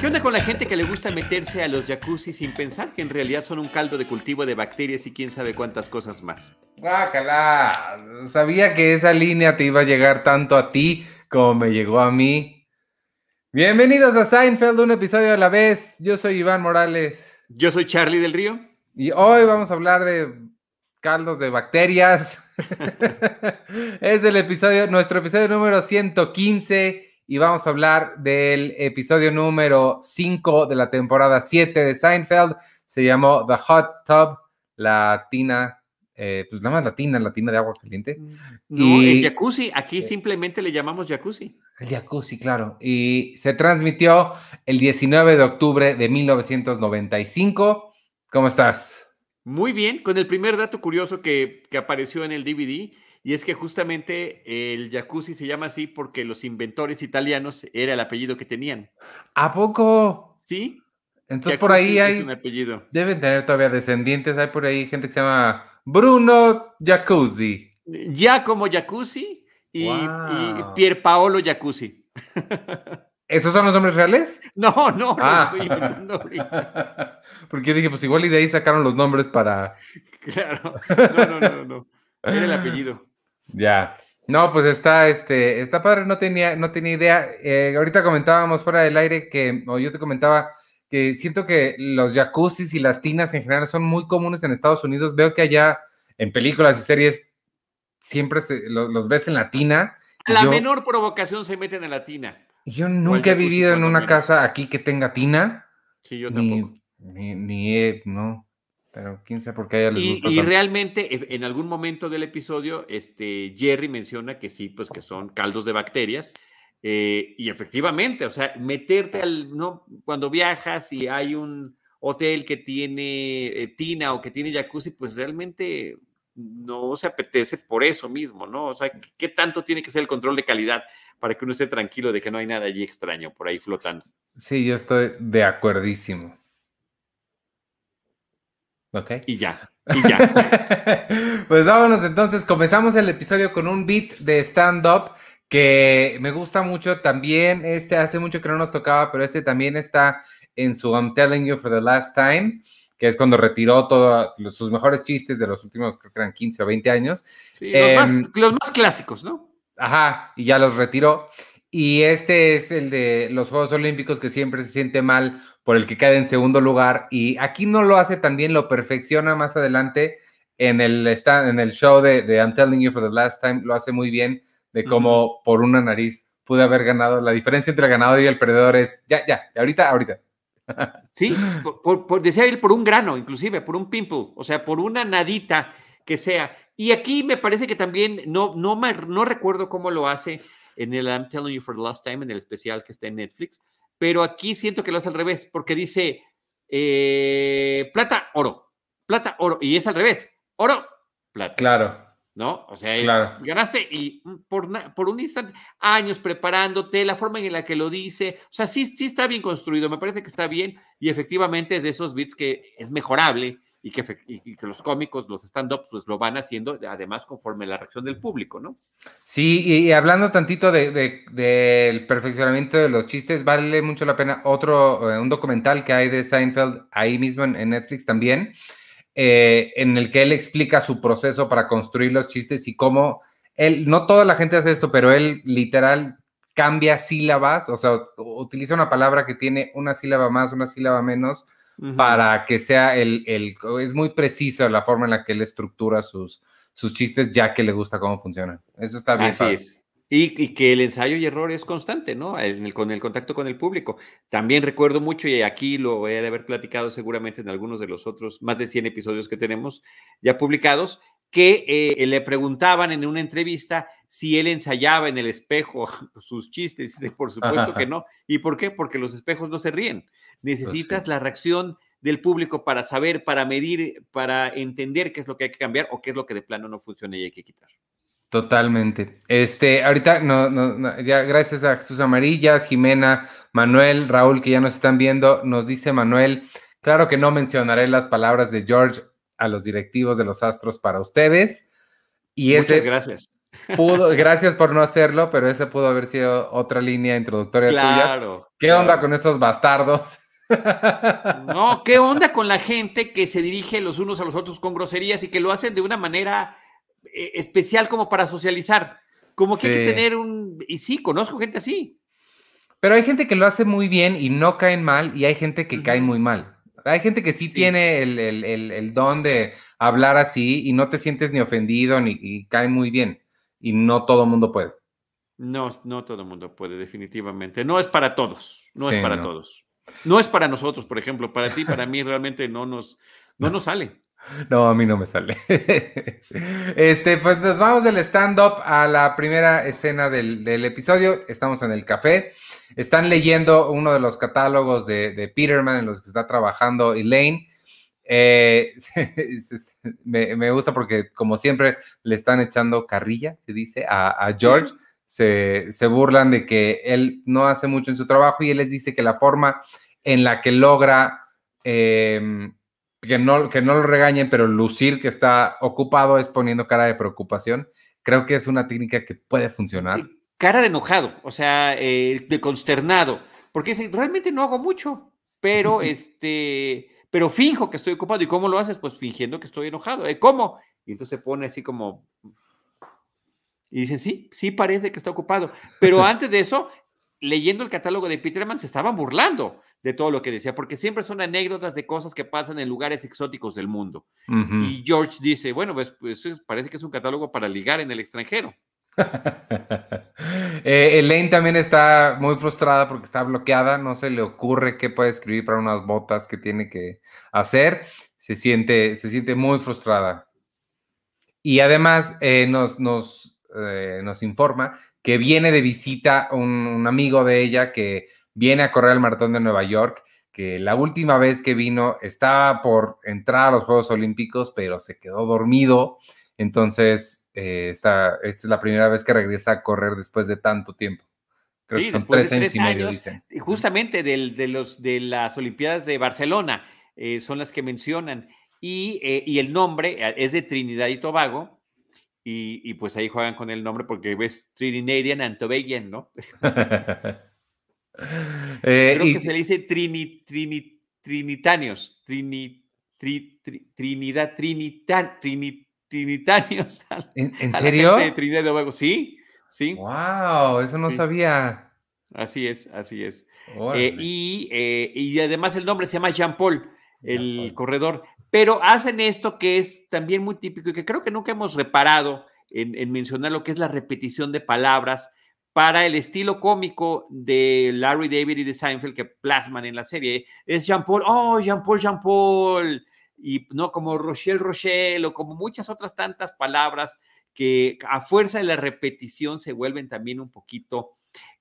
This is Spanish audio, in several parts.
¿Qué onda con la gente que le gusta meterse a los jacuzzi sin pensar que en realidad son un caldo de cultivo de bacterias y quién sabe cuántas cosas más? Guácala, sabía que esa línea te iba a llegar tanto a ti como me llegó a mí. Bienvenidos a Seinfeld, un episodio a la vez. Yo soy Iván Morales. Yo soy Charlie del Río. Y hoy vamos a hablar de caldos de bacterias. es el episodio, nuestro episodio número 115 y vamos a hablar del episodio número 5 de la temporada 7 de Seinfeld. Se llamó The Hot Tub, la tina, eh, pues nada más la tina, la tina de agua caliente. No, el jacuzzi, aquí simplemente le llamamos jacuzzi. El jacuzzi, claro. Y se transmitió el 19 de octubre de 1995. ¿Cómo estás? Muy bien, con el primer dato curioso que, que apareció en el DVD y es que justamente el jacuzzi se llama así porque los inventores italianos era el apellido que tenían. ¿A poco? Sí. Entonces por ahí hay. un apellido. Deben tener todavía descendientes. Hay por ahí gente que se llama Bruno Jacuzzi. Giacomo Jacuzzi y, y Pierpaolo Jacuzzi. ¿Esos son los nombres reales? No, no, ah. estoy inventando Porque dije, pues igual y de ahí sacaron los nombres para. Claro. No, no, no, no. Era el apellido. Ya. No, pues está, este, está padre, no tenía, no tenía idea. Eh, ahorita comentábamos fuera del aire que, o yo te comentaba que siento que los jacuzzis y las tinas en general son muy comunes en Estados Unidos. Veo que allá en películas y series siempre los, ves en la tina. A la menor provocación se meten en la tina. Yo nunca he vivido en una casa aquí que tenga tina. Sí, yo tampoco. Ni, ni, he, no. Pero quién sabe por qué a ella les y, y realmente, e, en algún momento del episodio, este, Jerry menciona que sí, pues que son caldos de bacterias. Eh, y efectivamente, o sea, meterte al, ¿no? Cuando viajas y hay un hotel que tiene eh, tina o que tiene jacuzzi, pues realmente no se apetece por eso mismo, ¿no? O sea, ¿qué tanto tiene que ser el control de calidad para que uno esté tranquilo de que no hay nada allí extraño por ahí flotando? Sí, yo estoy de acuerdísimo. Ok. Y ya. Y ya. pues vámonos entonces. Comenzamos el episodio con un beat de stand-up que me gusta mucho también. Este hace mucho que no nos tocaba, pero este también está en su I'm Telling You for the Last Time, que es cuando retiró todos sus mejores chistes de los últimos, creo que eran 15 o 20 años. Sí, los, más, em, los más clásicos, ¿no? Ajá, y ya los retiró. Y este es el de los Juegos Olímpicos que siempre se siente mal por el que queda en segundo lugar. Y aquí no lo hace también, lo perfecciona más adelante en el, en el show de, de, I'm Telling You for the Last Time, lo hace muy bien, de cómo por una nariz pude haber ganado. La diferencia entre el ganador y el perdedor es, ya, ya, ahorita, ahorita. Sí, por, por, decía él, por un grano, inclusive, por un pimple, o sea, por una nadita que sea. Y aquí me parece que también, no, no, no recuerdo cómo lo hace, en el I'm Telling You for the Last Time, en el especial que está en Netflix, pero aquí siento que lo hace al revés, porque dice eh, plata, oro, plata, oro, y es al revés, oro, plata. Claro. ¿No? O sea, ganaste y por, por un instante, años preparándote, la forma en la que lo dice, o sea, sí, sí está bien construido, me parece que está bien y efectivamente es de esos bits que es mejorable y que, que los cómicos, los stand-ups, pues lo van haciendo, además, conforme la reacción del público, ¿no? Sí, y, hablando tantito del de, perfeccionamiento de los chistes, vale mucho la pena otro, eh, un documental que hay de Seinfeld ahí mismo en, Netflix también, eh, en el que él explica su proceso para construir los chistes y cómo él, no toda la gente hace esto, pero él literal cambia sílabas, o sea, utiliza una palabra que tiene una sílaba más, una sílaba menos, para que sea el, el, es muy preciso la forma en la que él estructura sus, sus chistes, ya que le gusta cómo funcionan. Eso está bien. Así es. Y, y, que el ensayo y error es constante, ¿no? En el, con el contacto con el público. También recuerdo mucho, y aquí lo he de haber platicado seguramente en algunos de los otros más de 100 episodios que tenemos ya publicados, que eh, le preguntaban en una entrevista si él ensayaba en el espejo sus chistes. Y por supuesto que no. ¿Y por qué? Porque los espejos no se ríen. Pues Necesitas la reacción del público para saber, para medir, para entender qué es lo que hay que cambiar o qué es lo que de plano no funciona y hay que quitar. Totalmente. Este, ahorita, no, no, ya gracias a Jesús Amarillas, Jimena, Manuel, Raúl, que ya nos están viendo, nos dice Manuel, claro que no mencionaré las palabras de George a los directivos de los Astros para ustedes. Y Muchas gracias. pudo, gracias por no hacerlo, pero esa pudo haber sido otra línea introductoria claro, tuya. ¿Qué onda con esos bastardos? No, ¿qué onda con la gente que se dirige los unos a los otros con groserías y que lo hacen de una manera especial como para socializar? Como que hay que tener un... Y sí, conozco gente así. Pero hay gente que lo hace muy bien y no caen mal, y hay gente que cae muy mal. Hay gente que sí, tiene el, don de hablar así y no te sientes ni ofendido ni y cae muy bien. Y no todo el mundo puede. No, no todo el mundo puede, definitivamente. No es para todos. No es para todos. No es para nosotros, por ejemplo. Para ti, para mí, realmente no nos, no nos sale. No, a mí no me sale. Este, pues nos vamos del stand-up a la primera escena del, episodio. Estamos en el café. Están leyendo uno de los catálogos de, Peterman en los que está trabajando Elaine. Eh, me, gusta porque, como siempre, le están echando carrilla, se dice, a, George. Se, burlan de que él no hace mucho en su trabajo y él les dice que la forma en la que logra em, que no, que no lo regañen, pero lucir que está ocupado es poniendo cara de preocupación. Creo que es una técnica que puede funcionar. Cara de enojado, o sea, eh, de consternado, porque realmente no hago mucho, pero este, pero finjo que estoy ocupado. ¿Y cómo lo haces? Pues fingiendo que estoy enojado. ¿Eh? ¿Cómo? Y entonces se pone así como y dicen, sí, sí parece que está ocupado. Pero antes de eso, leyendo el catálogo de Peterman, se estaban burlando de todo lo que decía, porque siempre son anécdotas de cosas que pasan en lugares exóticos del mundo. Y George dice, bueno, pues, pues, parece que es un catálogo para ligar en el extranjero. eh, Elaine también está muy frustrada porque está bloqueada, no se le ocurre qué puede escribir para unas botas que tiene que hacer, se siente, se siente muy frustrada. Y además eh, nos, nos, eh, nos informa que viene de visita un amigo de ella que viene a correr el maratón de Nueva York, que la última vez que vino estaba por entrar a los Juegos Olímpicos, pero se quedó dormido. Entonces, eh, esta, es la primera vez que regresa a correr después de tanto tiempo. Creo que son tres, años y medio, dicen. Justamente de, los, de las Olimpiadas de Barcelona eh, son las que mencionan. Y, eh, y, el nombre es de Trinidad y Tobago. Y, y, pues ahí juegan con el nombre porque ves Trinidadian and Tobagian, ¿no? Eh, Creo que se le dice trini, trini, trinitanios, trini, Trinidad, trinitan, trinitanios. ¿En, serio? de Trinidad Sí, sí. Wow, eso no sabía. Así es, así es. Eh, y, eh, y, además el nombre se llama Jean Paul, el corredor. Pero hacen esto que es también muy típico y que creo que nunca hemos reparado en, en mencionar lo que es la repetición de palabras para el estilo cómico de Larry David y de Seinfeld que plasman en la serie. Es Jean-Paul, oh, Jean-Paul, Jean-Paul, y no como Rochelle, Rochelle, o como muchas otras tantas palabras que a fuerza de la repetición se vuelven también un poquito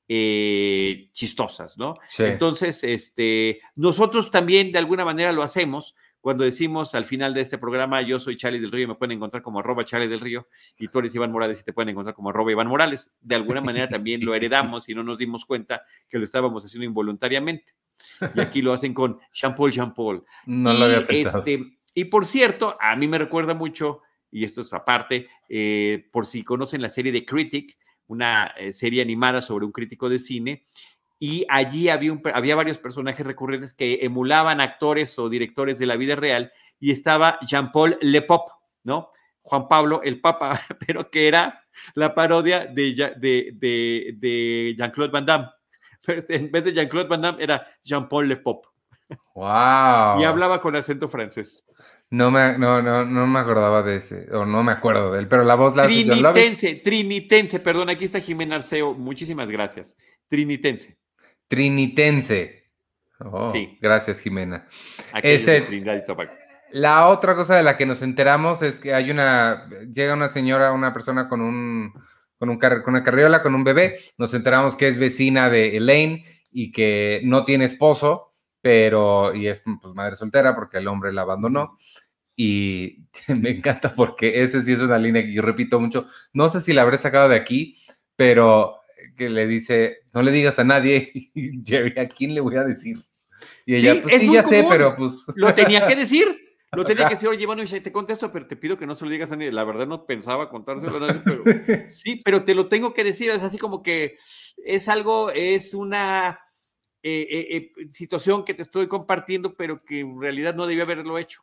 eh, chistosas, ¿no? Entonces, este, nosotros también de alguna manera lo hacemos cuando decimos al final de este programa, yo soy Charlie del Río, me pueden encontrar como arroba Charlie del Río, y tú eres Iván Morales y te pueden encontrar como arroba Iván Morales. De alguna manera también lo heredamos y no nos dimos cuenta que lo estábamos haciendo involuntariamente. Y aquí lo hacen con Jean Paul, Jean Paul. No lo había pensado. Este, y por cierto, a mí me recuerda mucho, y esto es aparte, eh, por si conocen la serie de Critic, una eh, serie animada sobre un crítico de cine, y allí había, había varios personajes recurrentes que emulaban actores o directores de la vida real y estaba Jean-Paul Le Pop, ¿no? Juan Pablo el Papa, pero que era la parodia de, de, de, de Jean-Claude Van Damme. Este, en vez de Jean-Claude Van Damme era Jean-Paul Le Pop. ¡Wow! Y hablaba con acento francés. No me, no, no, no me acordaba de ese, o no me acuerdo de él, pero la voz la Trinitense, Trinitense, perdón, aquí está Jimena Arceo, muchísimas gracias. Trinitense. Trinitense. Oh, sí. Gracias, Jimena. Este, la otra cosa de la que nos enteramos es que hay una, llega una señora, una persona con un, con un con una carriola, con un bebé. Nos enteramos que es vecina de Elaine y que no tiene esposo, pero, y es pues, madre soltera porque el hombre la abandonó. Y me encanta porque esa sí es una línea que yo repito mucho. No sé si la habré sacado de aquí, pero que le dice, no le digas a nadie, y Jerry, ¿a quién le voy a decir? Y ella, pues sí, ya sé, pero pues... Lo tenía que decir, Lo tenía que decir, oye, bueno, te contesto, pero te pido que no se lo digas a nadie. La verdad no pensaba contárselo a nadie, pero sí, pero te lo tengo que decir. Es así como que es algo, es una eh, eh, eh, situación que te estoy compartiendo, pero que en realidad no debía haberlo hecho.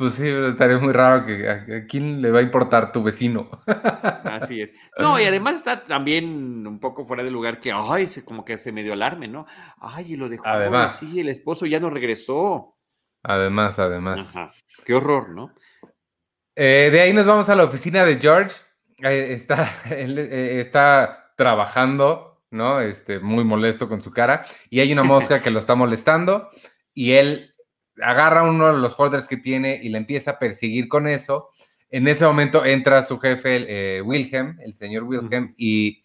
Pues sí, estaría muy raro que a, quién le va a importar tu vecino. Así es. No, y además está también un poco fuera de lugar que, ay, se, como que se medio alarme, ¿no? Ay, y lo dejó además, sí, el esposo ya no regresó. Además, además. Qué horror, ¿no? de ahí nos vamos a la oficina de George. está, él, está trabajando, ¿no? Este, muy molesto con su cara. Y hay una mosca que lo está molestando. Y él agarra uno de los folders que tiene y le empieza a perseguir con eso. En ese momento entra su jefe, eh, Wilhelm, el señor Wilhelm, y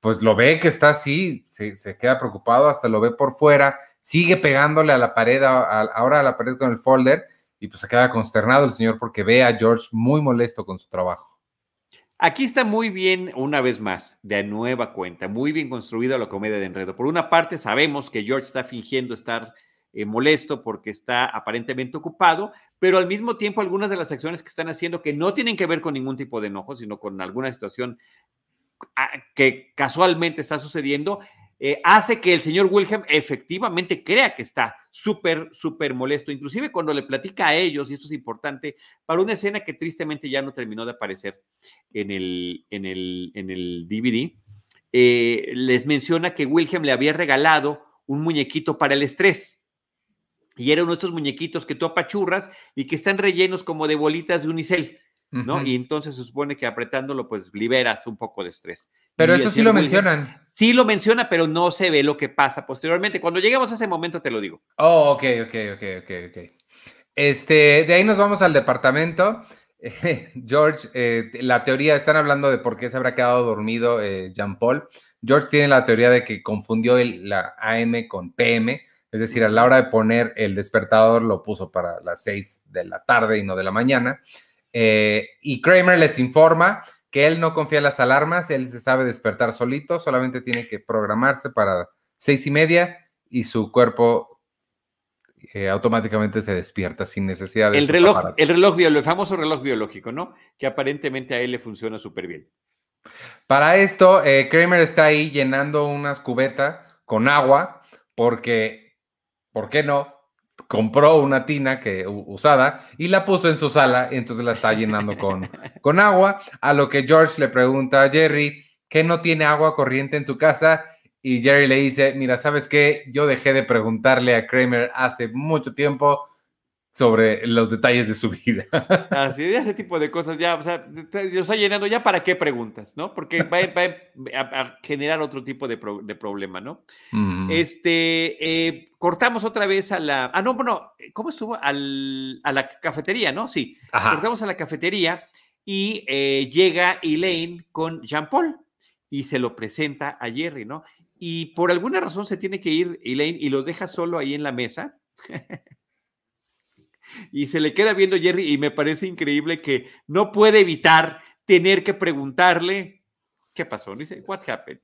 pues lo ve que está así, se, queda preocupado, hasta lo ve por fuera, sigue pegándole a la pared, ahora a la pared con el folder, y pues se queda consternado el señor porque ve a George muy molesto con su trabajo. Aquí está muy bien, una vez más, de nueva cuenta, muy bien construida la comedia de enredo. Por una parte, sabemos que George está fingiendo estar eh, molesto porque está aparentemente ocupado, pero al mismo tiempo algunas de las acciones que están haciendo que no tienen que ver con ningún tipo de enojo, sino con alguna situación ah, que casualmente está sucediendo, eh, hace que el señor Wilhelm efectivamente crea que está súper, súper molesto, inclusive cuando le platica a ellos, y esto es importante, para una escena que tristemente ya no terminó de aparecer en el, en el, en el DVD, eh, les menciona que Wilhelm le había regalado un muñequito para el estrés. Y eran nuestros muñequitos que tú apachurras y que están rellenos como de bolitas de unicel, ¿no? Y entonces se supone que apretándolo, pues liberas un poco de estrés. Pero eso sí lo mencionan. Sí lo menciona, pero no se ve lo que pasa posteriormente. Cuando lleguemos a ese momento te lo digo. Oh, ok, ok, ok, ok, ok. Este, de ahí nos vamos al departamento. George, eh, la teoría, están hablando de por qué se habrá quedado dormido eh, Jean Paul. George tiene la teoría de que confundió el, la AM con PM es decir, a la hora de poner el despertador lo puso para las 6 de la tarde y no de la mañana. Eh, y Kramer les informa que él no confía en las alarmas, él se sabe despertar solito, solamente tiene que programarse para seis y media y su cuerpo eh, automáticamente se despierta sin necesidad de... El reloj, el reloj biológico, el famoso reloj biológico, ¿no? Que aparentemente a él le funciona súper bien. Para esto, eh, Kramer está ahí llenando unas cubetas con agua porque ¿por qué no? Compró una tina que, usada y la puso en su sala, y entonces la está llenando con, con agua. A lo que George le pregunta a Jerry que no tiene agua corriente en su casa y Jerry le dice, mira, ¿sabes qué? Yo dejé de preguntarle a Kramer hace mucho tiempo sobre los detalles de su vida. Así, ese tipo de cosas ya, o sea, lo está llenando, ya para qué preguntas, ¿no? Porque va, a, generar otro tipo de, problema, ¿no? Este, eh, cortamos otra vez a la, ah, no, bueno, ¿cómo estuvo? a la cafetería, ¿no? Sí, cortamos a la cafetería y eh, llega Elaine con Jean Paul y se lo presenta a Jerry, ¿no? Y por alguna razón se tiene que ir Elaine y lo deja solo ahí en la mesa. y se le queda viendo Jerry y me parece increíble que no puede evitar tener que preguntarle qué pasó. Dice, what happened?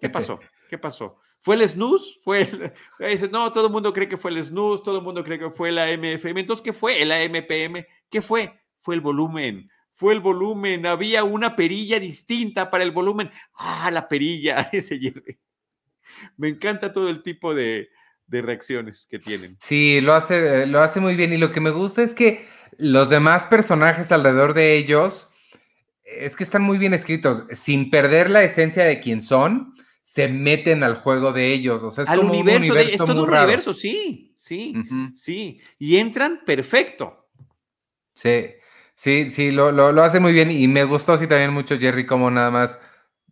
¿Qué pasó? ¿Qué pasó? ¿Fue el snooze? ¿Fue el... Dice, no, todo el mundo cree que fue el snooze, todo el mundo cree que fue la MFM. Entonces, ¿qué fue el AMPM? ¿Qué fue? Fue el volumen. Fue el volumen. Había una perilla distinta para el volumen. Ah, la perilla, ese Jerry. Me encanta todo el tipo de, de reacciones que tienen. Sí, lo hace, lo hace muy bien. Y lo que me gusta es que los demás personajes alrededor de ellos es que están muy bien escritos, sin perder la esencia de quién son, se meten al juego de ellos. O sea, es como universo, un universo. es todo un universo, sí, sí, sí. Y entran perfecto. Sí, sí, sí, lo, lo, lo, hace muy bien. Y me gustó sí también mucho Jerry como nada más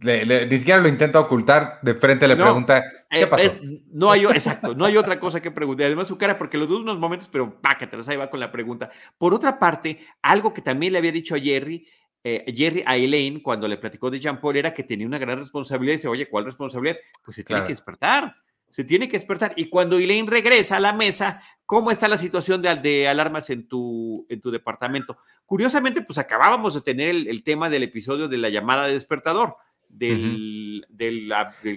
ni siquiera lo intenta ocultar, de frente le pregunta, ¿qué eh, pasó? no hay, exacto, no hay otra cosa que preguntar. Además, su cara, porque los dos unos momentos, pero pácatelas, ahí va con la pregunta. Por otra parte, algo que también le había dicho a Jerry, eh, Jerry a Elaine, cuando le platicó de Jean Paul, era que tenía una gran responsabilidad. Y dice, oye, ¿cuál responsabilidad? Pues se tiene que despertar. Se tiene que despertar. Y cuando Elaine regresa a la mesa, ¿cómo está la situación de, de alarmas en tu, en tu departamento? Curiosamente, pues acabábamos de tener el tema del episodio de la llamada de despertador del, del,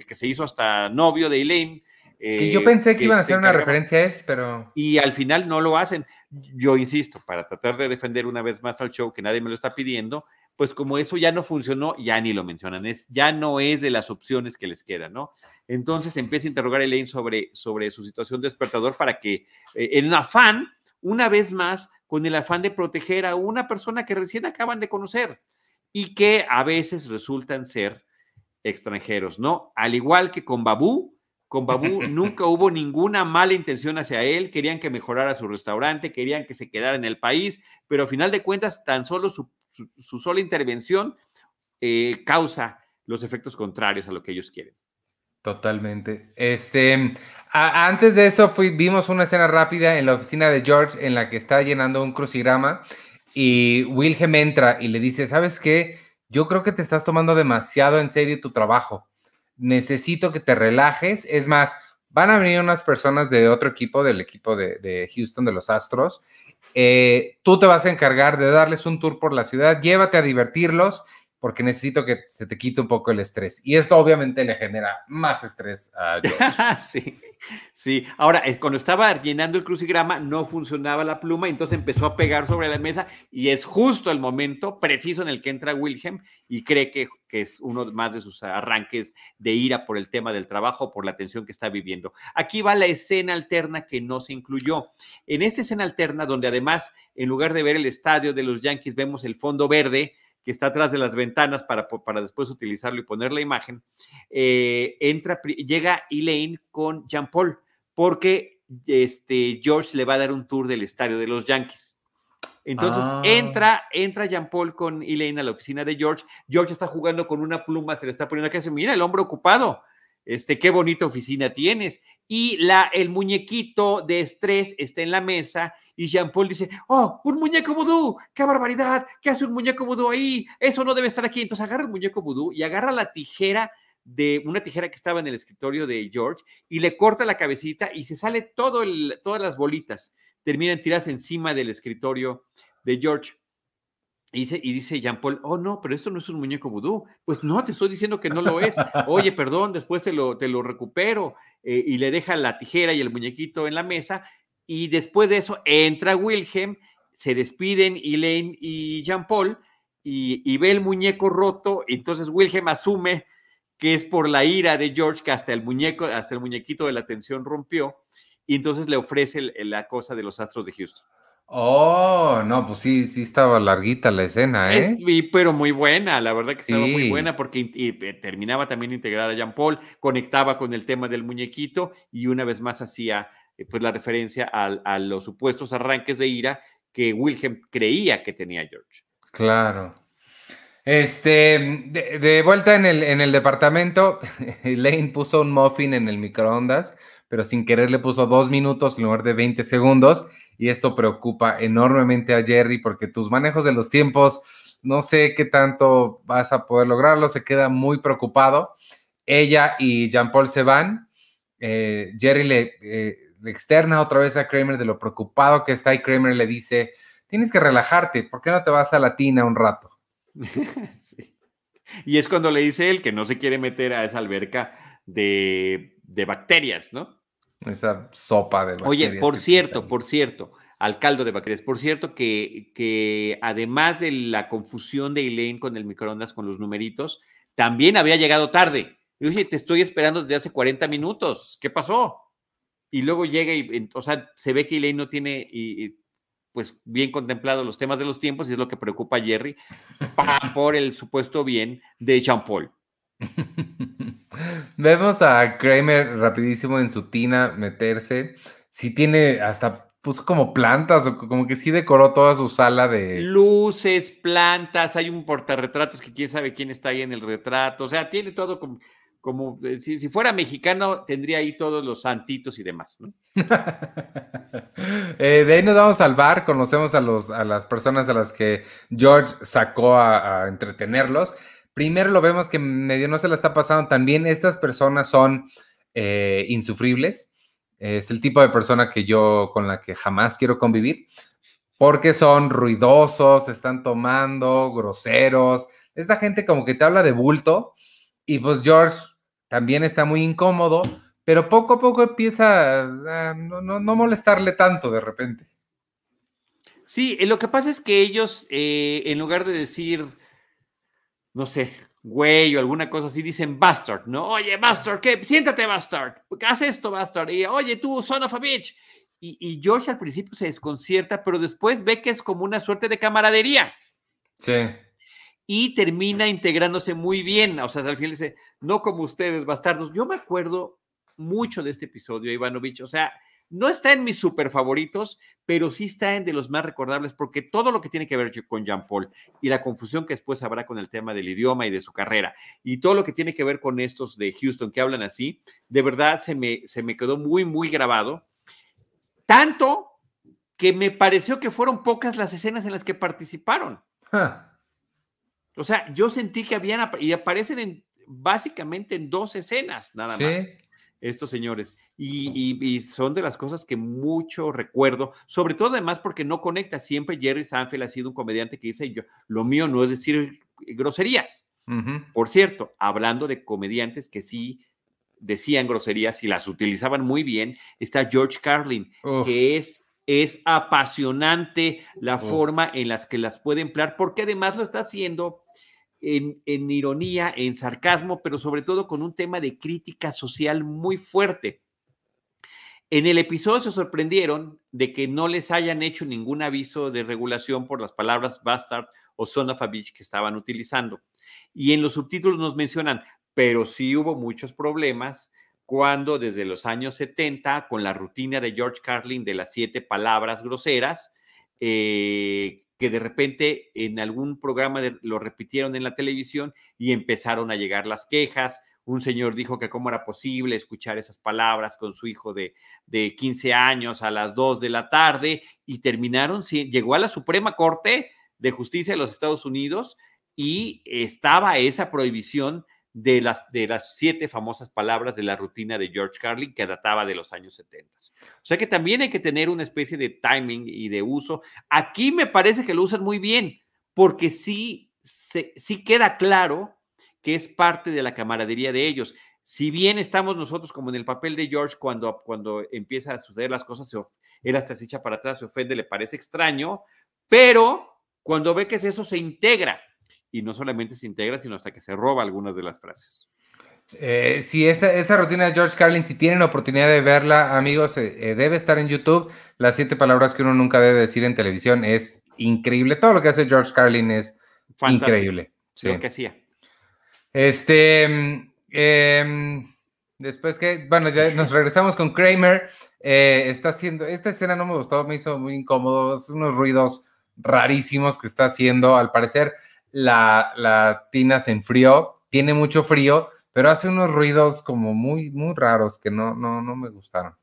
que se hizo hasta novio de Elaine, que yo pensé que, iban a hacer una referencia a él, pero... Y al final no lo hacen. Yo insisto, para tratar de defender una vez más al show, que nadie me lo está pidiendo, pues como eso ya no funcionó, ya ni lo mencionan, es, ya no es de las opciones que les quedan, ¿no? Entonces empieza a interrogar a Elaine sobre, sobre su situación de despertador para que, eh, en afán, una vez más, con el afán de proteger a una persona que recién acaban de conocer y que a veces resultan ser extranjeros, ¿no? Al igual que con Babu, con Babu nunca hubo ninguna mala intención hacia él, querían que mejorara su restaurante, querían que se quedara en el país, pero a final de cuentas tan solo su su, sola intervención eh, causa los efectos contrarios a lo que ellos quieren. Totalmente. Este, antes de eso vimos una escena rápida en la oficina de George en la que está llenando un crucigrama y Wilhelm entra y le dice, ¿sabes qué? Yo creo que te estás tomando demasiado en serio tu trabajo. Necesito que te relajes. Es más, van a venir unas personas de otro equipo, del equipo de Houston, de los Astros, eh, tú te vas a encargar de darles un tour por la ciudad, llévate a divertirlos porque necesito que se te quite un poco el estrés. Y esto obviamente le genera más estrés a George. sí, sí. Ahora, cuando estaba llenando el crucigrama, no funcionaba la pluma, entonces empezó a pegar sobre la mesa y es justo el momento preciso en el que entra Wilhelm y cree que, que es uno más de sus arranques de ira por el tema del trabajo, por la tensión que está viviendo. Aquí va la escena alterna que no se incluyó. En esta escena alterna, donde además, en lugar de ver el estadio de los Yankees, vemos el fondo verde, que está atrás de las ventanas para, para después utilizarlo y poner la imagen, eh, entra, llega Elaine con Jean Paul, porque este, George le va a dar un tour del estadio de los Yankees. Entonces ah. entra, entra Jean Paul con Elaine a la oficina de George. George está jugando con una pluma, se le está poniendo acá, se mira el hombre ocupado este, qué bonita oficina tienes. Y la, el muñequito de estrés está en la mesa y Jean Paul dice, oh, un muñeco vudú, qué barbaridad, ¿qué hace un muñeco vudú ahí? Eso no debe estar aquí. Entonces agarra el muñeco vudú y agarra la tijera de una tijera que estaba en el escritorio de George y le corta la cabecita y se sale todo el, todas las bolitas. Terminan tiradas encima del escritorio de George. Y dice, y dice Jean Paul, oh no, pero esto no es un muñeco vudú. Pues no, te estoy diciendo que no lo es. Oye, perdón, después te lo, te lo recupero. Eh, y le deja la tijera y el muñequito en la mesa. Y después de eso entra Wilhelm, se despiden Elaine y Jean Paul y, y ve el muñeco roto. Entonces Wilhelm asume que es por la ira de George que hasta el muñeco, hasta el muñequito de la tensión rompió. Y entonces le ofrece la cosa de los astros de Houston. Oh, no, pues sí, sí estaba larguita la escena, ¿eh? pero muy buena, la verdad que estaba muy buena porque eh, terminaba también de integrar a Jean Paul, conectaba con el tema del muñequito y una vez más hacía eh, pues la referencia a, los supuestos arranques de ira que Wilhelm creía que tenía George. Claro. Este, de, vuelta en el, en el departamento, Lane puso un muffin en el microondas, pero sin querer le puso dos minutos en lugar de 20 segundos y esto preocupa enormemente a Jerry porque tus manejos de los tiempos, no sé qué tanto vas a poder lograrlo, se queda muy preocupado. Ella y Jean Paul se van, eh, Jerry eh, le, externa otra vez a Kramer de lo preocupado que está y Kramer le dice, tienes que relajarte, ¿por qué no te vas a la tina un rato? Y es cuando le dice él que no se quiere meter a esa alberca de bacterias, ¿no? Esa sopa de bacterias. Oye, por cierto, por cierto, al caldo de bacterias. Por cierto, que, que además de la confusión de Elaine con el microondas, con los numeritos, también había llegado tarde. Dije, te estoy esperando desde hace 40 minutos. ¿Qué pasó? Y luego llega y, o sea, se ve que Elaine no tiene, y, pues, bien contemplado los temas de los tiempos y es lo que preocupa a Jerry por el supuesto bien de Jean Paul. Vemos a Kramer rapidísimo en su tina meterse. Sí tiene hasta puso como plantas o como que sí decoró toda su sala de luces, plantas, hay un portarretratos que quién sabe quién está ahí en el retrato, o sea, tiene todo como, como eh, si, si, fuera mexicano tendría ahí todos los santitos y demás, ¿no? Eh, de ahí nos vamos al bar, conocemos a, los, a las personas a las que George sacó a, a entretenerlos primero lo vemos que medio no se la está pasando tan bien. Estas personas son eh, insufribles. Es el tipo de persona que yo con la que jamás quiero convivir porque son ruidosos, están tomando, groseros. Esta gente como que te habla de bulto y pues George también está muy incómodo, pero poco a poco empieza a no, no, molestarle tanto de repente. Sí, eh, lo que pasa es que ellos, eh, en lugar de decir, no sé, güey o alguna cosa así, dicen bastard, ¿no? Oye, bastard, ¿qué? Siéntate, bastard. Haz esto, bastard. Y oye, tú, son of a bitch. Y, y George al principio se desconcierta, pero después ve que es como una suerte de camaradería. Sí. Y termina integrándose muy bien. O sea, al final dice, no como ustedes, bastardos. Yo me acuerdo mucho de este episodio, Ivanovich. O sea, no está en mis super favoritos, pero sí está en de los más recordables, porque todo lo que tiene que ver con Jean Paul y la confusión que después habrá con el tema del idioma y de su carrera, y todo lo que tiene que ver con estos de Houston que hablan así, de verdad se me, se me quedó muy, muy grabado. Tanto que me pareció que fueron pocas las escenas en las que participaron. O sea, yo sentí que habían, y aparecen en, básicamente en dos escenas, nada más estos señores. Y, son de las cosas que mucho recuerdo, sobre todo además porque no conecta. Siempre Jerry Sanfield ha sido un comediante que dice, yo, lo mío no es decir groserías. Por cierto, hablando de comediantes que sí decían groserías y las utilizaban muy bien, está George Carlin, que es, es apasionante la forma en las que las puede emplear, porque además lo está haciendo en, ironía, en sarcasmo, pero sobre todo con un tema de crítica social muy fuerte. En el episodio se sorprendieron de que no les hayan hecho ningún aviso de regulación por las palabras bastard o son of a bitch que estaban utilizando. Y en los subtítulos nos mencionan, pero sí hubo muchos problemas cuando desde los años 70, con la rutina de George Carlin de las siete palabras groseras, eh, que de repente en algún programa lo repitieron en la televisión y empezaron a llegar las quejas. Un señor dijo que cómo era posible escuchar esas palabras con su hijo de, de 15 años a las 2 de la tarde y terminaron, llegó a la Suprema Corte de Justicia de los Estados Unidos y estaba esa prohibición de las, de las siete famosas palabras de la rutina de George Carlin que databa de los años 70. O sea que también hay que tener una especie de timing y de uso. Aquí me parece que lo usan muy bien, porque sí, sí queda claro que es parte de la camaradería de ellos. Si bien estamos nosotros como en el papel de George cuando, cuando empieza a suceder las cosas, él hasta se echa para atrás, se ofende, le parece extraño, pero cuando ve que es eso, se integra y no solamente se integra, sino hasta que se roba algunas de las frases. Eh, sí, esa, esa, rutina de George Carlin, si tienen oportunidad de verla, amigos, eh, eh, debe estar en YouTube. Las siete palabras que uno nunca debe decir en televisión es increíble. Todo lo que hace George Carlin es increíble. Sí. Lo que hacía. Este, em, después que, bueno, ya nos regresamos con Kramer. está haciendo, esta escena no me gustó, me hizo muy incómodo, unos ruidos rarísimos que está haciendo, al parecer la, tina se enfrió, tiene mucho frío, pero hace unos ruidos como muy, muy raros que no, no, no me gustaron.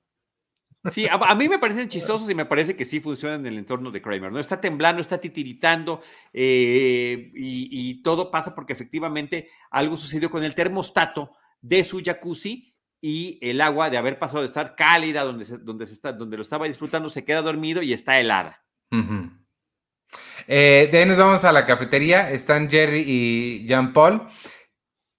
Sí, a, mí me parecen chistosos y me parece que sí funcionan en el entorno de Kramer, ¿no? Está temblando, está titiritando eh, y, todo pasa porque efectivamente algo sucedió con el termostato de su jacuzzi y el agua de haber pasado de estar cálida donde, donde, se está, donde lo estaba disfrutando se queda dormido y está helada. Eh, de ahí nos vamos a la cafetería. Están Jerry y Jean Paul.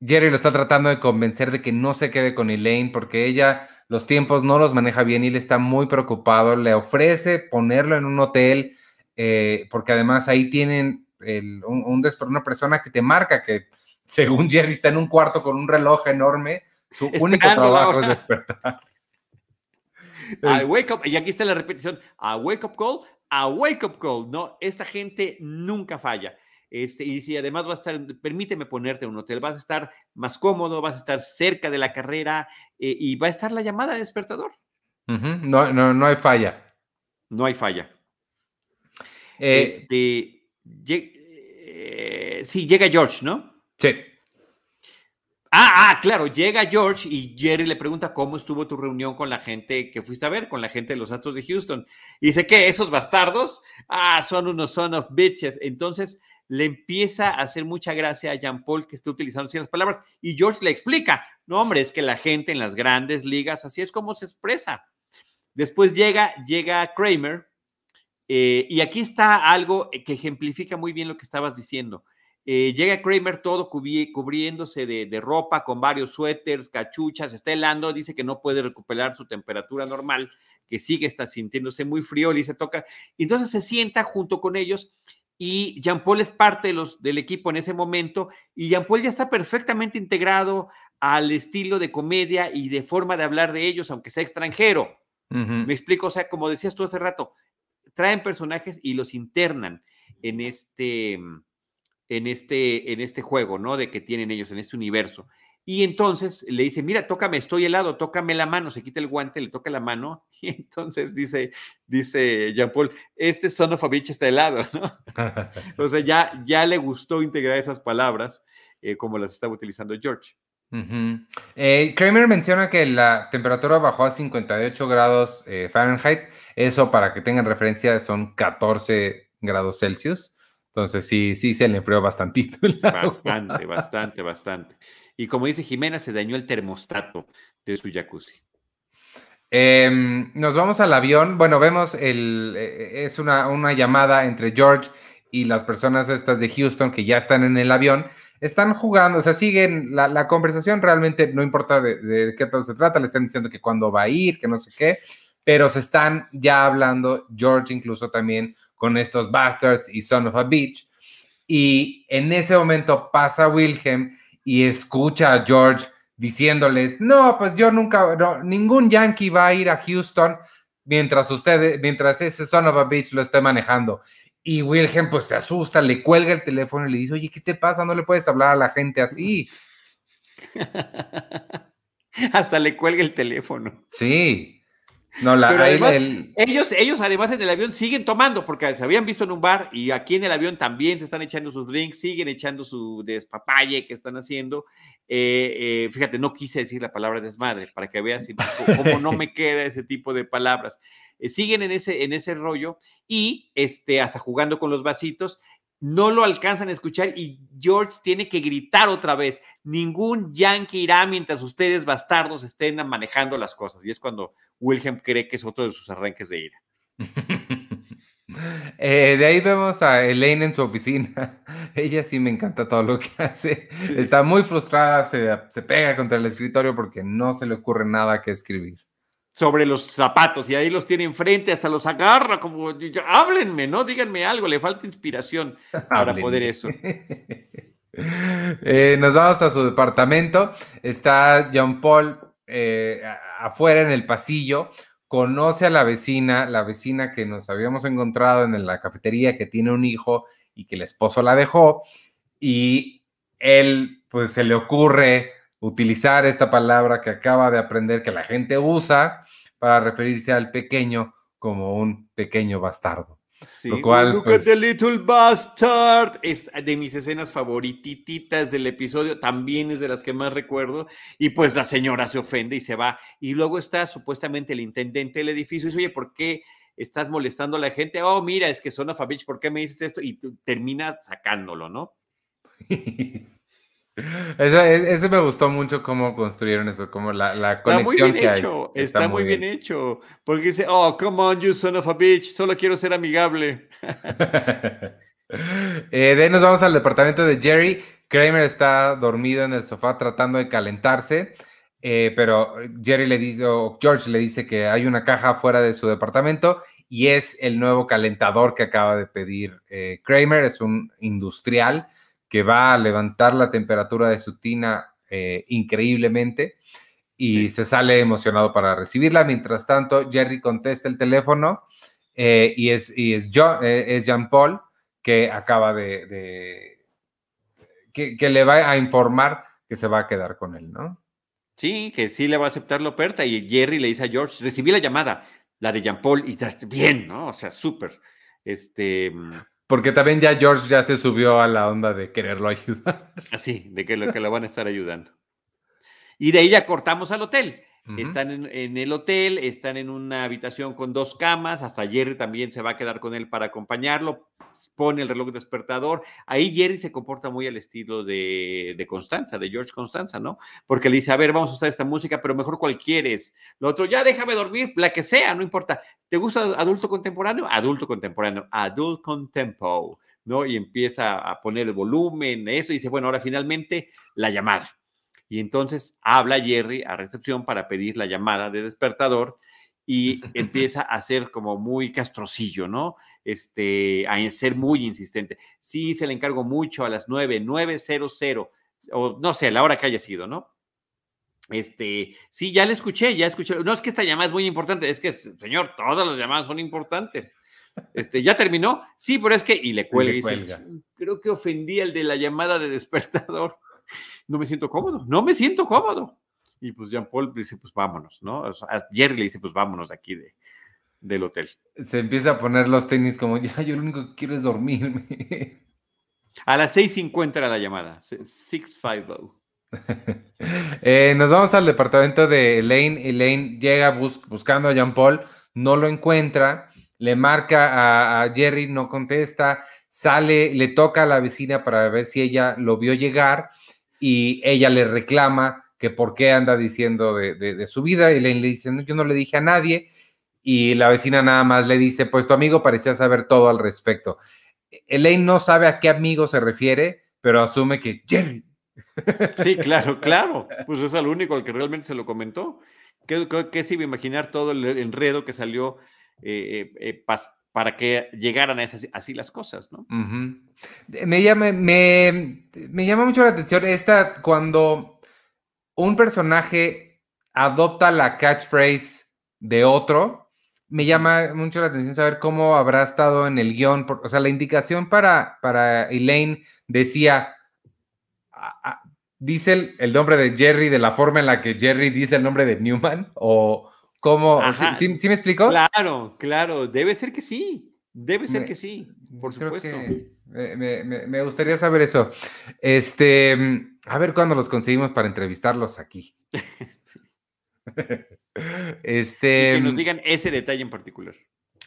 Jerry lo está tratando de convencer de que no se quede con Elaine porque ella los tiempos no los maneja bien y él está muy preocupado. Le ofrece ponerlo en un hotel eh, porque además ahí tienen un, una persona que te marca que según Jerry está en un cuarto con un reloj enorme. Su único trabajo es despertar. wake up, y aquí está la repetición, a wake up call a wake up call, ¿no? Esta gente nunca falla. Este, y si además va a estar, permíteme ponerte en un hotel, vas a estar más cómodo, vas a estar cerca de la carrera eh, y va a estar la llamada de despertador. no, no, no hay falla. No hay falla. Eh, este, eh, sí, llega George, ¿no? Sí. Ah, ah, claro, llega George y Jerry le pregunta cómo estuvo tu reunión con la gente que fuiste a ver, con la gente de los Astros de Houston. Y dice que esos bastardos, ah, son unos son of bitches. Entonces le empieza a hacer mucha gracia a Jean Paul que esté utilizando ciertas palabras y George le explica, no hombre, es que la gente en las grandes ligas así es como se expresa. Después llega, llega Kramer eh, y aquí está algo que ejemplifica muy bien lo que estabas diciendo Eh, llega Kramer todo cubriéndose de, ropa, con varios suéteres, cachuchas, está helando, dice que no puede recuperar su temperatura normal, que sigue está sintiéndose muy frío, le se toca. Entonces se sienta junto con ellos y Jean Paul es parte de los, del equipo en ese momento y Jean Paul ya está perfectamente integrado al estilo de comedia y de forma de hablar de ellos, aunque sea extranjero. Me explico, o sea, como decías tú hace rato, traen personajes y los internan en este en este, en este juego, ¿no? De que tienen ellos, en este universo. Y entonces le dice, mira, tócame, estoy helado, tócame la mano, se quita el guante, le toca la mano, y entonces dice, dice Jean Paul, este son of a bitch está helado, ¿no? o sea, ya, ya le gustó integrar esas palabras eh, como las estaba utilizando George. Eh, Kramer menciona que la temperatura bajó a 58 grados eh, Fahrenheit, eso para que tengan referencia son 14 grados Celsius. Entonces sí, sí se le enfrió bastantito. Bastante, bastante, bastante. Y como dice Jimena, se dañó el termostato de su jacuzzi. Em, nos vamos al avión. Bueno, vemos el, eh, es una, una, llamada entre George y las personas estas de Houston que ya están en el avión. Están jugando, o sea, siguen la, conversación. Realmente no importa de, de, qué todo se trata. Le están diciendo que cuándo va a ir, que no sé qué. Pero se están ya hablando, George incluso también con estos bastards y Son of a Bitch. Y en ese momento pasa Wilhelm y escucha a George diciéndoles, no, pues yo nunca, ningún yankee va a ir a Houston mientras ustedes, mientras ese Son of a Bitch lo esté manejando. Y Wilhelm pues se asusta, le cuelga el teléfono y le dice, oye, ¿qué te pasa? No le puedes hablar a la gente así. Hasta le cuelga el teléfono. Sí. No, la, Pero además, ellos, ellos además en el avión siguen tomando, porque se habían visto en un bar y aquí en el avión también se están echando sus drinks, siguen echando su despapalle que están haciendo. Eh, eh, fíjate, no quise decir la palabra desmadre para que veas cómo no me queda ese tipo de palabras. Eh, siguen en ese, en ese rollo y este, hasta jugando con los vasitos no lo alcanzan a escuchar y George tiene que gritar otra vez, ningún yankee irá mientras ustedes bastardos estén manejando las cosas. Y es cuando Wilhelm cree que es otro de sus arranques de ira. Eh, de ahí vemos a Elaine en su oficina. Ella sí me encanta todo lo que hace. Está muy frustrada, se, se, pega contra el escritorio porque no se le ocurre nada que escribir. Sobre los zapatos y ahí los tiene enfrente, hasta los agarra como, háblenme, ¿no? Díganme algo, le falta inspiración para poder eso. Eh, nos vamos a su departamento. Está Jean Paul eh, afuera en el pasillo, conoce a la vecina, la vecina que nos habíamos encontrado en la cafetería, que tiene un hijo y que el esposo la dejó, y él pues se le ocurre utilizar esta palabra que acaba de aprender que la gente usa para referirse al pequeño como un pequeño bastardo. Sí, Lo cual, look at pues the little bastard. Es de mis escenas favorititas del episodio, también es de las que más recuerdo. Y pues la señora se ofende y se va. Y luego está supuestamente el intendente del edificio y dice, oye, ¿por qué estás molestando a la gente? Oh, mira, es que son a Fabich, ¿por qué me dices esto? Y termina sacándolo, ¿no? Eso, me gustó mucho cómo construyeron eso, como la, la conexión que hecho, hay. Está, muy bien. hecho. Porque dice, oh, come on, you son of a bitch, solo quiero ser amigable. eh, de ahí nos vamos al departamento de Jerry. Kramer está dormido en el sofá tratando de calentarse, eh, pero Jerry le dice, o George le dice que hay una caja fuera de su departamento y es el nuevo calentador que acaba de pedir eh, Kramer, es un industrial que va a levantar la temperatura de su tina eh, increíblemente y se sale emocionado para recibirla. Mientras tanto, Jerry contesta el teléfono eh, y, es, y es, John, eh, es Jean Paul que acaba de, que, que, le va a informar que se va a quedar con él, ¿no? Sí, que sí le va a aceptar la oferta y Jerry le dice a George, recibí la llamada, la de Jean Paul, y está bien, ¿no? O sea, súper. Este, porque también ya George ya se subió a la onda de quererlo ayudar. Así, de que lo, que lo van a estar ayudando. Y de ahí ya cortamos al hotel. Están en, el hotel, están en una habitación con dos camas, hasta Jerry también se va a quedar con él para acompañarlo, pone el reloj despertador. Ahí Jerry se comporta muy al estilo de, Constanza, de George Constanza, ¿no? Porque le dice, a ver, vamos a usar esta música, pero mejor cual quieres. Lo otro, ya déjame dormir, la que sea, no importa. ¿Te gusta adulto contemporáneo? Adulto contemporáneo, adult contempo. ¿no? Y empieza a poner el volumen, eso, y dice, bueno, ahora finalmente la llamada. Y entonces habla Jerry a recepción para pedir la llamada de despertador y empieza a ser como muy castrocillo, ¿no? Este, a ser muy insistente. Sí, se le encargo mucho a las 9, 900, o no sé, la hora que haya sido, ¿no? Este, sí, ya le escuché, ya escuché. No es que esta llamada es muy importante, es que, señor, todas las llamadas son importantes. Este, ¿ya terminó? Sí, pero es que, y le cuelga y, dice, creo que ofendí al de la llamada de despertador. No me siento cómodo, no me siento cómodo. Y pues Jean Paul dice, pues vámonos, ¿no? O Jerry le dice, pues vámonos de aquí de, del hotel. Se empieza a poner los tenis como, ya, yo lo único que quiero es dormirme. A las 6.50 era la llamada, 650. eh, nos vamos al departamento de Elaine. Elaine llega buscando a Jean Paul, no lo encuentra, le marca a, Jerry, no contesta, sale, le toca a la vecina para ver si ella lo vio llegar y ella le reclama que por qué anda diciendo de, su vida. Y Elaine le dice, yo no le dije a nadie. Y la vecina nada más le dice, pues tu amigo parecía saber todo al respecto. Elaine no sabe a qué amigo se refiere, pero asume que Jerry. Sí, claro, claro. Pues es el único al que realmente se lo comentó. ¿Qué, qué, se iba a imaginar todo el enredo que salió eh, eh, eh, para que llegaran a esas, así las cosas, ¿no? me, llama, me, me llama mucho la atención esta cuando un personaje adopta la catchphrase de otro, me llama mucho la atención saber cómo habrá estado en el guion. o sea, la indicación para, para Elaine decía, dice el, nombre de Jerry de la forma en la que Jerry dice el nombre de Newman, o cómo, ¿sí, me explicó? Claro, claro, debe ser que sí, debe ser que sí, por supuesto. me, gustaría saber eso. Este, a ver cuándo los conseguimos para entrevistarlos aquí. este, que nos digan ese detalle en particular.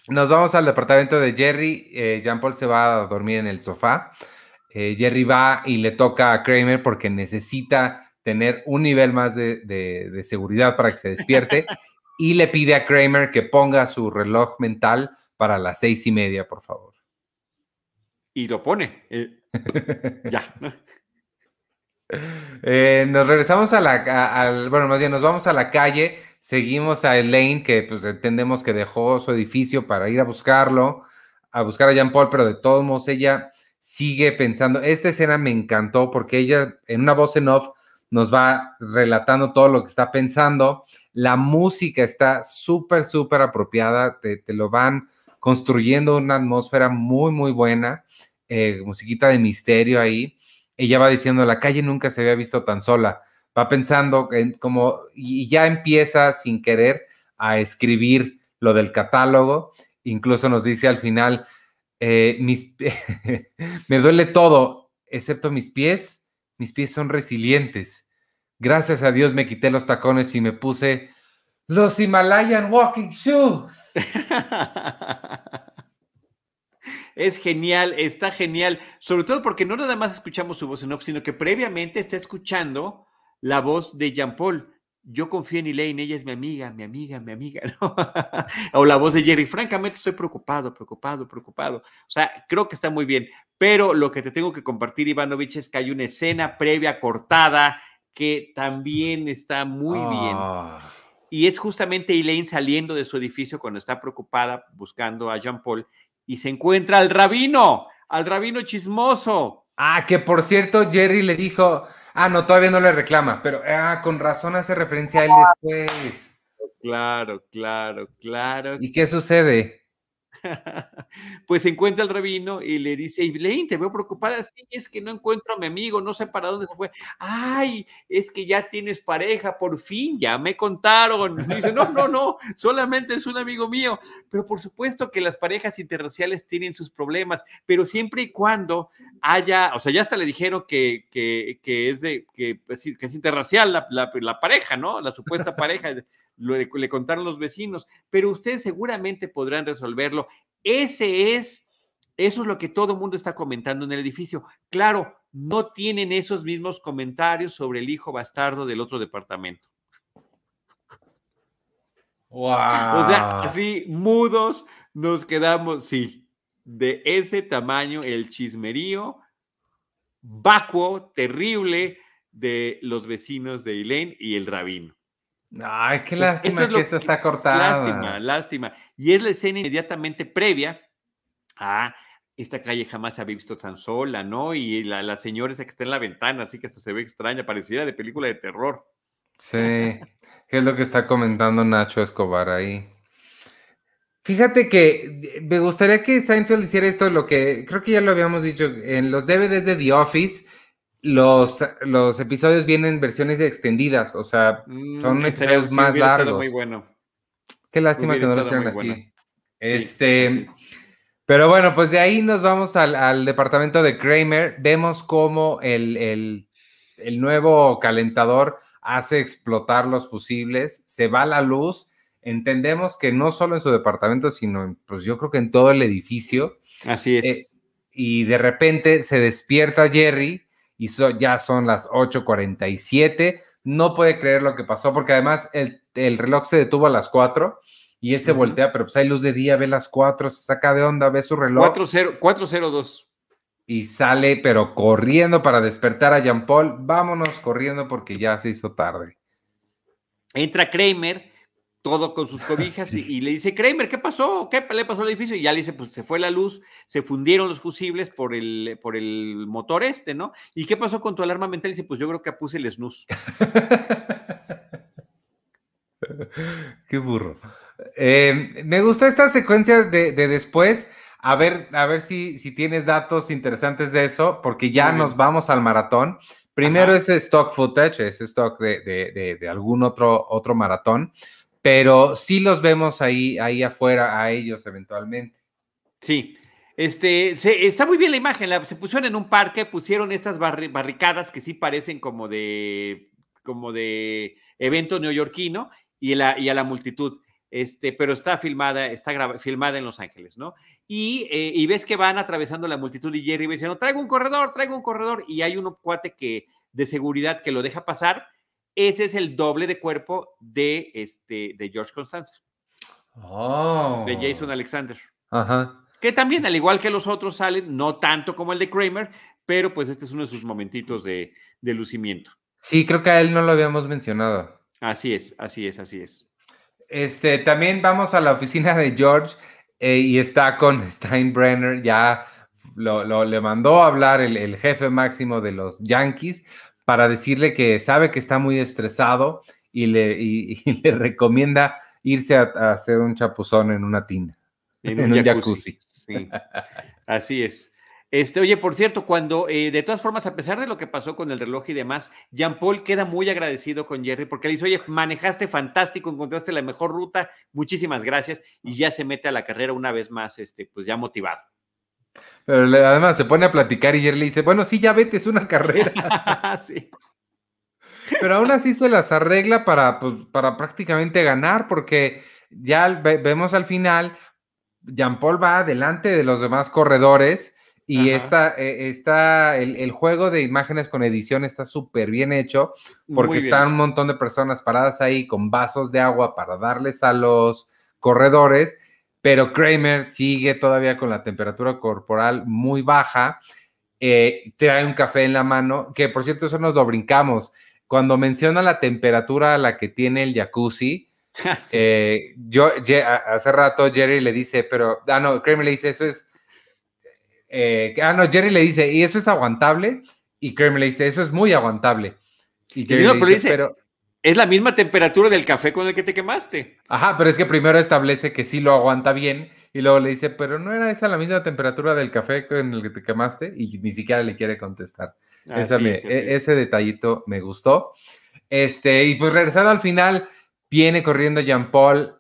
Nos vamos al departamento de Jerry. Eh, Jean Paul se va a dormir en el sofá. Eh, Jerry va y le toca a Kramer porque necesita tener un nivel más de, seguridad para que se despierte y le pide a Kramer que ponga su reloj mental para las seis y media, por favor. Y lo pone. Eh, ya. Eh, nos regresamos a la, bueno, más bien nos vamos a la calle, seguimos a Elaine, que pues entendemos que dejó su edificio para ir a buscarlo, a buscar a Jean Paul, pero de todos modos ella sigue pensando, esta escena me encantó porque ella en una voz en off nos va relatando todo lo que está pensando, la música está súper, súper apropiada, te, lo van construyendo una atmósfera muy, muy buena, eh, musiquita de misterio ahí ella va diciendo, la calle nunca se había visto tan sola. Va pensando en como, y ya empieza sin querer a escribir lo del catálogo. Incluso nos dice al final, eh, mis, me duele todo, excepto mis pies. Mis pies son resilientes. Gracias a Dios me quité los tacones y me puse los Himalayan Walking Shoes. Es genial, está genial, sobre todo porque no nada más escuchamos su voz en off, sino que previamente está escuchando la voz de Jean Paul. Yo confío en Elaine, ella es mi amiga, mi amiga, mi amiga, ¿no? o la voz de Jerry. Francamente, estoy preocupado, preocupado, preocupado. O sea, creo que está muy bien. Pero lo que te tengo que compartir, Ivanovich, es que hay una escena previa cortada que también está muy bien. Ah. Y es justamente Elaine saliendo de su edificio cuando está preocupada buscando a Jean Paul y se encuentra al rabino, al rabino chismoso. Ah, que por cierto, Jerry le dijo, ah, no, todavía no le reclama, pero ah, con razón hace referencia a él después. Claro, claro, claro. ¿Y qué sucede? pues encuentra el rabino y le dice, Iblein, te veo preocupada, sí, es que no encuentro a mi amigo, no sé para dónde se fue. Ay, es que ya tienes pareja, por fin, ya me contaron. dice, no, no, no, solamente es un amigo mío. Pero por supuesto que las parejas interraciales tienen sus problemas, pero siempre y cuando haya, o sea, ya hasta le dijeron que, que, es de, que, pues que es interracial la, la pareja, ¿no? La supuesta pareja le contaron los vecinos, pero ustedes seguramente podrán resolverlo. Ese es, eso es lo que todo el mundo está comentando en el edificio. Claro, no tienen esos mismos comentarios sobre el hijo bastardo del otro departamento. Wow. O sea, así mudos nos quedamos, sí. de ese tamaño el chismerío vacuo, terrible de los vecinos de Elaine y el rabino. Ay, qué lástima que eso está cortado. Lástima, lástima. Y es la escena inmediatamente previa a esta calle jamás se había visto tan sola, ¿no? Y la, la señora esa que está en la ventana, así que hasta se ve extraña, pareciera de película de terror. Sí, es lo que está comentando Nacho Escobar ahí. Fíjate que me gustaría que Seinfeld hiciera esto, lo que creo que ya lo habíamos dicho, en los DVDs de The Office, los, los episodios vienen versiones extendidas, o sea, mm, son episodios más largos. Muy bueno. Qué lástima que no lo hicieron así. este, pero bueno, pues de ahí nos vamos al, departamento de Kramer. Vemos cómo el, el nuevo calentador hace explotar los fusibles, se va la luz. Entendemos que no solo en su departamento, sino pues yo creo que en todo el edificio. Así es. Eh, y de repente se despierta Jerry y ya son las 8:47. No puede creer lo que pasó porque además el, reloj se detuvo a las 4 y él se voltea, pero pues hay luz de día, ve las 4, se saca de onda, ve su reloj. 402 y sale, pero corriendo para despertar a Jean Paul. Vámonos corriendo porque ya se hizo tarde. Entra Kramer, todo con sus cobijas, y, le dice: Kramer, ¿qué pasó? ¿Qué le pasó al edificio? Y ya le dice: Pues se fue la luz, se fundieron los fusibles por el, por el motor este, ¿no? ¿Y qué pasó con tu alarma mental? Y dice: Pues yo creo que puse el snooze. Qué burro. Eh, me gustó esta secuencia de, de después a ver, a ver si, si tienes datos interesantes de eso, porque ya nos vamos al maratón. Primero ese stock footage, ese stock de, de, algún otro, otro maratón, pero sí los vemos ahí, ahí afuera a ellos eventualmente. Sí, este, se, está muy bien la imagen, se pusieron en un parque, pusieron estas barricadas que sí parecen como de, como de evento neoyorquino y, la, y a la multitud este, pero está filmada, está filmada en Los Ángeles, ¿no? Eh, y, ves que van atravesando la multitud y Jerry va diciendo, traigo un corredor, traigo un corredor, y hay un cuate que, de seguridad que lo deja pasar, ese es el doble de cuerpo de, este, de George Constanza. Oh. De Jason Alexander. Ajá. Que también, al igual que los otros, salen, no tanto como el de Kramer, pero pues este es uno de sus momentitos de, de lucimiento. Sí, creo que a él no lo habíamos mencionado. Así es, así es, así es. Este, también vamos a la oficina de George eh, y está con Steinbrenner, ya lo, le mandó a hablar el, jefe máximo de los Yankees para decirle que sabe que está muy estresado y le, le recomienda irse a, hacer un chapuzón en una tina, en, un, jacuzzi. Así es. Este, oye, por cierto, cuando, eh, de todas formas, a pesar de lo que pasó con el reloj y demás, Jean Paul queda muy agradecido con Jerry porque le dice, oye, manejaste fantástico, encontraste la mejor ruta, muchísimas gracias, y ya se mete a la carrera una vez más, este, pues ya motivado. Pero además se pone a platicar y Jerry le dice, bueno, sí, ya vete, es una carrera. sí. Pero aún así se las arregla para, pues, para prácticamente ganar, porque ya vemos al final, Jean Paul va adelante de los demás corredores y está, eh, está el, juego de imágenes con edición está súper bien hecho porque están un montón de personas paradas ahí con vasos de agua para darles a los corredores, pero Kramer sigue todavía con la temperatura corporal muy baja, eh, trae un café en la mano, que por cierto eso nos lo brincamos. Cuando menciona la temperatura a la que tiene el jacuzzi, ah, eh, yo hace rato Jerry le dice, pero, ah, no, Kramer le dice, eso es eh, ah, no, Jerry le dice, ¿y eso es aguantable? Y Kramer le dice, eso es muy aguantable. Y Jerry le dice, pero, es la misma temperatura del café con el que te quemaste. Ajá, pero es que primero establece que sí lo aguanta bien y luego le dice, pero no era esa la misma temperatura del café con el que te quemaste y ni siquiera le quiere contestar. Ese detallito me gustó. Este, y pues regresando al final, viene corriendo Jean Paul,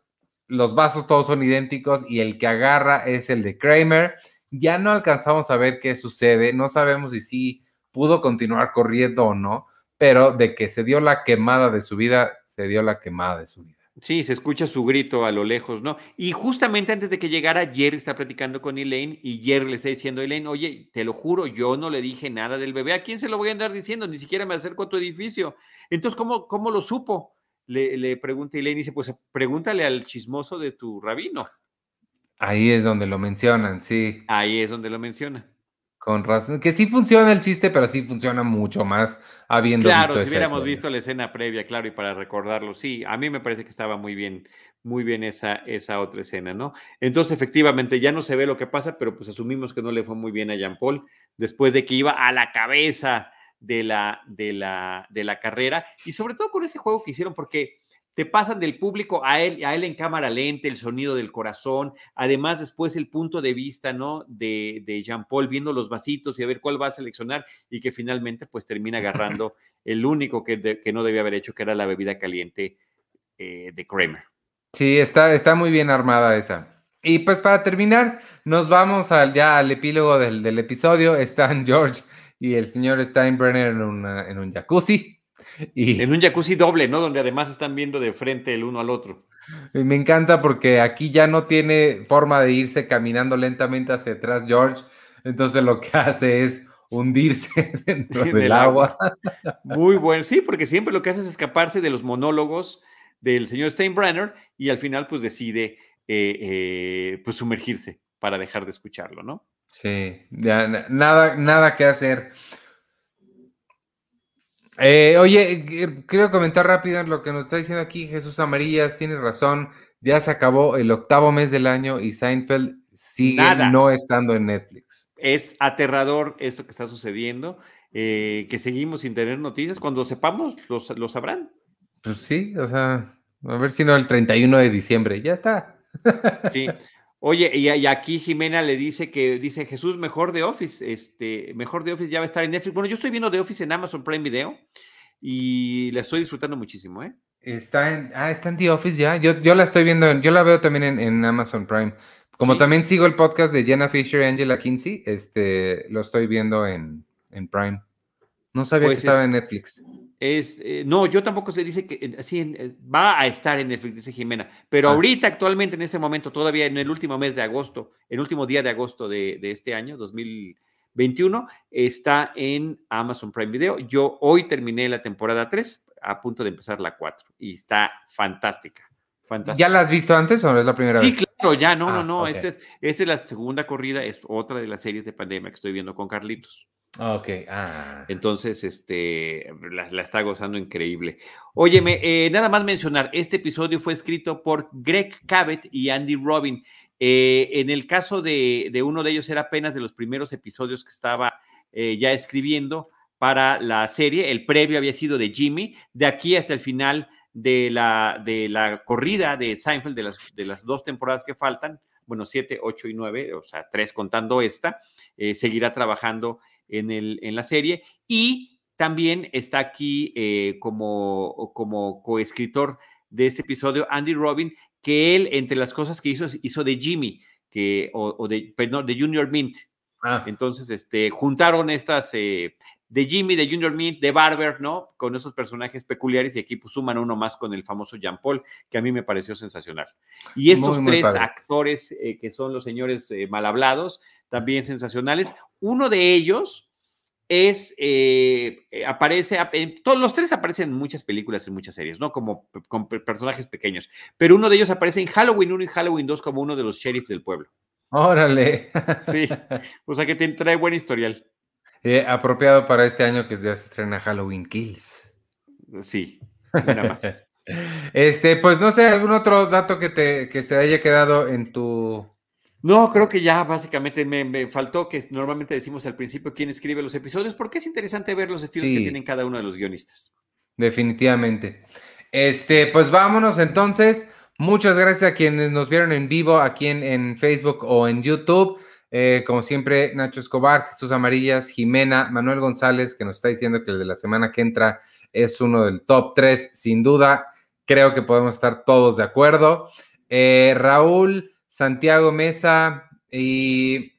los vasos todos son idénticos y el que agarra es el de Kramer ya no alcanzamos a ver qué sucede, no sabemos si sí pudo continuar corriendo o no, pero de que se dio la quemada de su vida, se dio la quemada de su vida. Sí, se escucha su grito a lo lejos, ¿no? Y justamente antes de que llegara, Jerry está platicando con Elaine y Jerry le está diciendo a Elaine, oye, te lo juro, yo no le dije nada del bebé, ¿a quién se lo voy a andar diciendo? Ni siquiera me acerco a tu edificio. Entonces, ¿cómo, cómo lo supo? Le, le pregunta Elaine y dice, pues pregúntale al chismoso de tu rabino. Ahí es donde lo mencionan, sí. Ahí es donde lo menciona. Con razón, que sí funciona el chiste, pero sí funciona mucho más habiendo claro, visto si hubiéramos visto la escena previa, claro, y para recordarlo, sí, a mí me parece que estaba muy bien, muy bien esa, esa otra escena, ¿no? Entonces, efectivamente, ya no se ve lo que pasa, pero pues asumimos que no le fue muy bien a Jean Paul después de que iba a la cabeza de la, de la, de la carrera y sobre todo con ese juego que hicieron, porque te pasan del público a él, a él en cámara lenta, el sonido del corazón, además después el punto de vista, ¿no? De, de Jean Paul viendo los vasitos y a ver cuál va a seleccionar y que finalmente pues termina agarrando el único que, que no debía haber hecho, que era la bebida caliente eh, de Kramer. Sí, está, está muy bien armada esa. Y pues para terminar, nos vamos al, ya al epílogo del, del episodio. Están George y el señor Steinbrenner en, en un jacuzzi. Y, en un jacuzzi doble, ¿no? Donde además están viendo de frente el uno al otro. me encanta porque aquí ya no tiene forma de irse caminando lentamente hacia atrás George. Entonces lo que hace es hundirse dentro del agua. Muy bueno, sí, porque siempre lo que hace es escaparse de los monólogos del señor Steinbrenner y al final pues decide eh, eh, pues sumergirse para dejar de escucharlo, ¿no? Sí, ya nada, nada que hacer. Eh, oye, quiero comentar rápido lo que nos está diciendo aquí Jesús Amarillas, tiene razón, ya se acabó el octavo mes del año y Seinfeld sigue no estando en Netflix. Es aterrador esto que está sucediendo, eh, que seguimos sin tener noticias, cuando sepamos lo sabrán. Pues sí, o sea, a ver si no el 31 de diciembre, ya está. Sí. Oye, y, aquí Jimena le dice que dice Jesús, mejor de Office, este, mejor de Office ya va a estar en Netflix. Bueno, yo estoy viendo de Office en Amazon Prime Video y la estoy disfrutando muchísimo, ¿eh? Está en, ah, está en The Office ya. Yo, yo la estoy viendo, yo la veo también en, Amazon Prime. Como también sigo el podcast de Jenna Fisher y Angela Kinsey, este, lo estoy viendo en, en Prime. No sabía que pues estaba en Netflix. Es, eh, no, yo tampoco se dice que así va a estar en Netflix, dice Jimena, pero ah. ahorita, actualmente, en este momento, todavía en el último mes de agosto, el último día de agosto de, este año, 2021, está en Amazon Prime Video. Yo hoy terminé la temporada 3, a punto de empezar la 4, y está fantástica. ¿Ya la has visto antes o no es la primera vez? Sí, claro, ya, no, no, ah, no. Esta, es, esta es la segunda corrida, es otra de las series de pandemia que estoy viendo con Carlitos. Ok, ah. Entonces, este, la, está gozando increíble. Óyeme, eh, nada más mencionar, este episodio fue escrito por Greg Cabot y Andy Robin. Eh, en el caso de, uno de ellos era apenas de los primeros episodios que estaba eh, ya escribiendo para la serie. El previo había sido de Jimmy. De aquí hasta el final de la, de la corrida de Seinfeld, de las, de las dos temporadas que faltan, bueno, siete, ocho y nueve, o sea, tres contando esta, seguirá trabajando en, el, en la serie. Y también está aquí eh, como, como coescritor de este episodio Andy Robin, que él, entre las cosas que hizo, hizo de Jimmy, que, o, de, perdón, de Junior Mint. Ah. Entonces, este, juntaron estas eh, de Jimmy, de Junior Mint, de Barber, ¿no? Con esos personajes peculiares y aquí pues, suman uno más con el famoso Jean Paul, que a mí me pareció sensacional. Y estos tres actores eh, que son los señores mal hablados, también sensacionales. Uno de ellos es, eh, eh, aparece, todos los tres aparecen en muchas películas, en muchas series, ¿no? Como con personajes pequeños. Pero uno de ellos aparece en Halloween 1 y Halloween 2 como uno de los sheriffs del pueblo. Órale. Sí, o sea que te trae buen historial. Eh, apropiado para este año que ya se estrena Halloween Kills. Sí, nada más. este, pues no sé, algún otro dato que te que se haya quedado en tu no, creo que ya básicamente me, faltó que normalmente decimos al principio quién escribe los episodios, porque es interesante ver los estilos que tienen cada uno de los guionistas. Definitivamente. Este, pues vámonos entonces. Muchas gracias a quienes nos vieron en vivo aquí en, Facebook o en YouTube. Eh, como siempre, Nacho Escobar, Jesús Amarillas, Jimena, Manuel González, que nos está diciendo que el de la semana que entra es uno del top 3, sin duda. Creo que podemos estar todos de acuerdo. Eh, Raúl Santiago Mesa y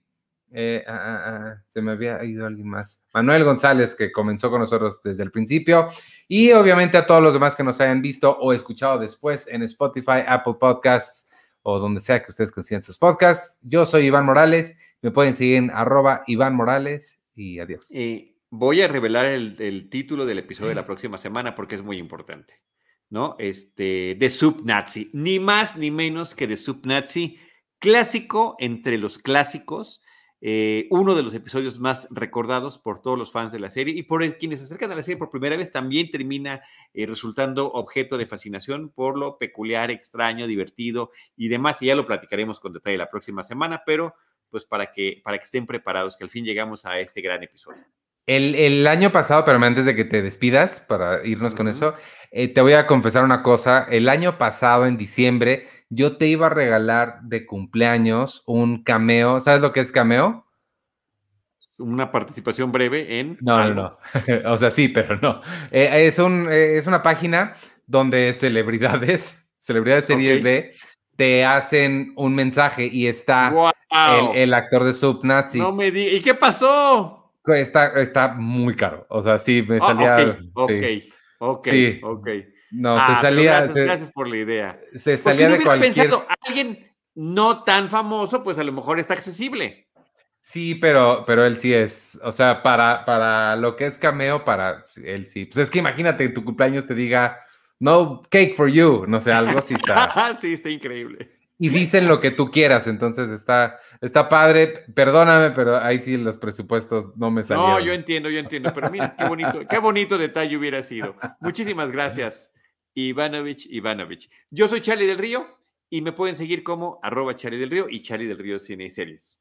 eh, ah, ah, ah, se me había ido alguien más. Manuel González, que comenzó con nosotros desde el principio. Y obviamente a todos los demás que nos hayan visto o escuchado después en Spotify, Apple Podcasts o donde sea que ustedes consigan sus podcasts. Yo soy Iván Morales. Me pueden seguir en arroba Iván Morales y adiós. Y voy a revelar el, título del episodio de la próxima semana porque es muy importante. ¿no? Este, de Subnazi, ni más ni menos que de Subnazi, clásico entre los clásicos, eh, uno de los episodios más recordados por todos los fans de la serie y por quienes se acercan a la serie por primera vez también termina eh, resultando objeto de fascinación por lo peculiar, extraño, divertido y demás. Y ya lo platicaremos con detalle la próxima semana, pero pues para que, para que estén preparados, que al fin llegamos a este gran episodio. El, año pasado, pero antes de que te despidas, para irnos con eso, eh, te voy a confesar una cosa. El año pasado, en diciembre, yo te iba a regalar de cumpleaños un cameo. ¿Sabes lo que es cameo? Una participación breve en. No, no, no. o sea, sí, pero no. Eh, es, un, eh, es una página donde celebridades, celebridades serie B, te hacen un mensaje y está el, actor de Subnazi. No me di ¿Y qué pasó? Está, está muy caro. O sea, sí, me ah, salía. ok, ok, ok, No, se ah, salía. Gracias, por la idea. Se salía de cualquier. pensado, alguien no tan famoso, pues a lo mejor está accesible. Sí, pero, pero él sí es, o sea, para, para lo que es cameo, para él sí. Pues es que imagínate que tu cumpleaños te diga, no cake for you, no sé, algo así está. sí, está increíble y dicen lo que tú quieras, entonces está, está padre. Perdóname, pero ahí sí los presupuestos no me salieron. No, yo entiendo, yo entiendo, pero mira, qué bonito, qué bonito detalle hubiera sido. Muchísimas gracias, Ivanovich Ivanovich. Yo soy Charlie del Río y me pueden seguir como arroba Charlie del Río y Charlie del Río Cine y Series.